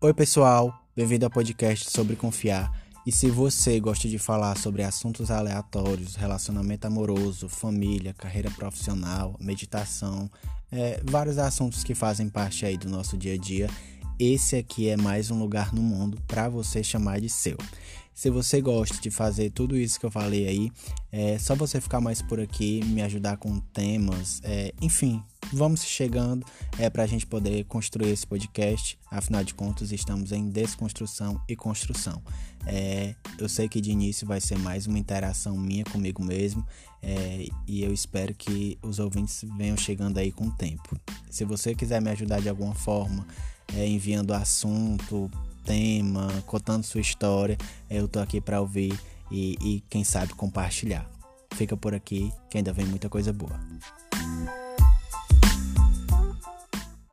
Oi, pessoal, bem-vindo ao podcast sobre confiar. E se você gosta de falar sobre assuntos aleatórios, relacionamento amoroso, família, carreira profissional, meditação, é, vários assuntos que fazem parte aí do nosso dia a dia, esse aqui é mais um lugar no mundo para você chamar de seu. Se você gosta de fazer tudo isso que eu falei aí, é só você ficar mais por aqui, me ajudar com temas, é, enfim, vamos chegando é para a gente poder construir esse podcast. Afinal de contas, estamos em desconstrução e construção. É, eu sei que de início vai ser mais uma interação minha comigo mesmo é, e eu espero que os ouvintes venham chegando aí com o tempo. Se você quiser me ajudar de alguma forma, é, enviando assunto, tema, contando sua história, eu tô aqui para ouvir e, e quem sabe compartilhar. Fica por aqui que ainda vem muita coisa boa.